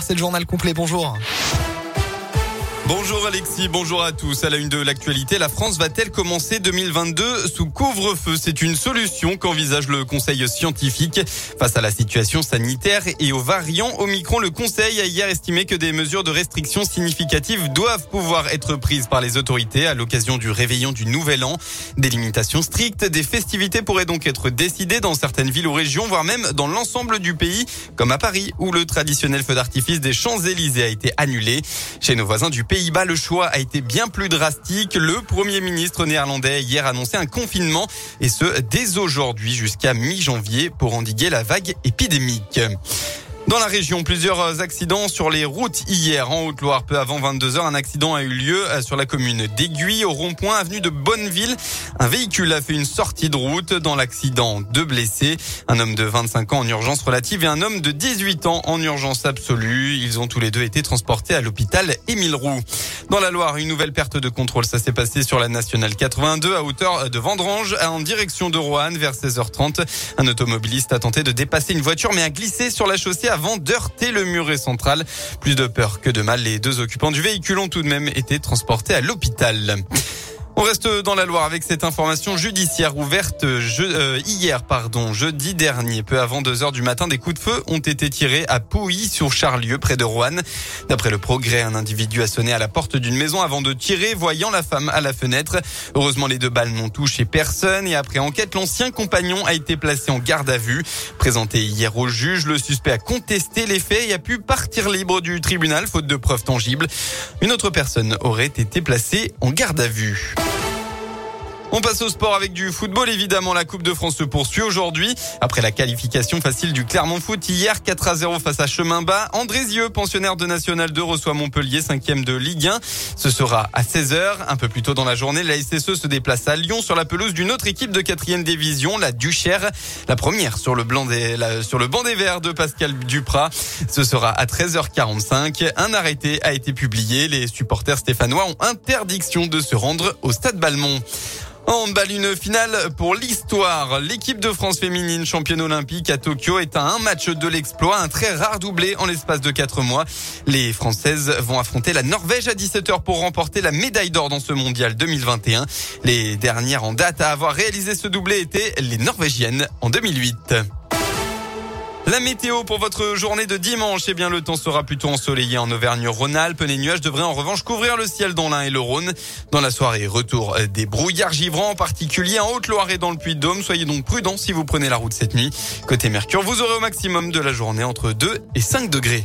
C'est le journal complet, bonjour. Bonjour Alexis, bonjour à tous. À la une de l'actualité, la France va-t-elle commencer 2022 sous couvre-feu? C'est une solution qu'envisage le Conseil scientifique. Face à la situation sanitaire et aux variants Omicron, le Conseil a hier estimé que des mesures de restriction significatives doivent pouvoir être prises par les autorités à l'occasion du réveillon du Nouvel An. Des limitations strictes, des festivités pourraient donc être décidées dans certaines villes ou régions, voire même dans l'ensemble du pays, comme à Paris, où le traditionnel feu d'artifice des Champs-Élysées a été annulé. Chez nos voisins du pays, Pays-Bas, le choix a été bien plus drastique. Le Premier ministre néerlandais a hier annoncé un confinement et ce dès aujourd'hui jusqu'à mi-janvier pour endiguer la vague épidémique. Dans la région, plusieurs accidents sur les routes hier en Haute-Loire. Peu avant 22 heures, un accident a eu lieu euh, sur la commune d'Aiguille, au rond-point avenue de Bonneville. Un véhicule a fait une sortie de route. Dans l'accident, deux blessés. Un homme de 25 ans en urgence relative et un homme de 18 ans en urgence absolue. Ils ont tous les deux été transportés à l'hôpital Émile Roux. Dans la Loire, une nouvelle perte de contrôle. Ça s'est passé sur la nationale 82 à hauteur de Vendrange en direction de Roanne vers 16h30. Un automobiliste a tenté de dépasser une voiture mais a glissé sur la chaussée avant d'heurter le muret central. Plus de peur que de mal, les deux occupants du véhicule ont tout de même été transportés à l'hôpital. On reste dans la Loire avec cette information judiciaire ouverte je, euh, hier, pardon, jeudi dernier, peu avant 2 heures du matin, des coups de feu ont été tirés à Pouilly sur Charlieu, près de Roanne. D'après le progrès, un individu a sonné à la porte d'une maison avant de tirer, voyant la femme à la fenêtre. Heureusement, les deux balles n'ont touché personne et après enquête, l'ancien compagnon a été placé en garde à vue. Présenté hier au juge, le suspect a contesté les faits et a pu partir libre du tribunal, faute de preuves tangibles. Une autre personne aurait été placée en garde à vue. On passe au sport avec du football. Évidemment, la Coupe de France se poursuit aujourd'hui. Après la qualification facile du Clermont Foot hier, 4 à 0 face à Chemin Bas. Andrézieux, pensionnaire de National 2, reçoit Montpellier, 5e de Ligue 1. Ce sera à 16h. Un peu plus tôt dans la journée, la SSE se déplace à Lyon sur la pelouse d'une autre équipe de 4e division, la Duchère. La première sur le, blanc des, sur le banc des Verts de Pascal Duprat. Ce sera à 13h45. Un arrêté a été publié. Les supporters stéphanois ont interdiction de se rendre au stade Balmont. En handball, une finale pour l'histoire. L'équipe de France féminine championne olympique à Tokyo est à un match de l'exploit, un très rare doublé en l'espace de quatre mois. Les Françaises vont affronter la Norvège à 17h pour remporter la médaille d'or dans ce mondial 2021. Les dernières en date à avoir réalisé ce doublé étaient les Norvégiennes en 2008. La météo pour votre journée de dimanche, eh bien le temps sera plutôt ensoleillé en Auvergne-Rhône-Alpes. Les nuages devraient en revanche couvrir le ciel dans l'Ain et le Rhône. Dans la soirée, retour des brouillards givrants, en particulier en Haute-Loire et dans le Puy-de-Dôme. Soyez donc prudents si vous prenez la route cette nuit. Côté Mercure, vous aurez au maximum de la journée entre 2 et 5 degrés.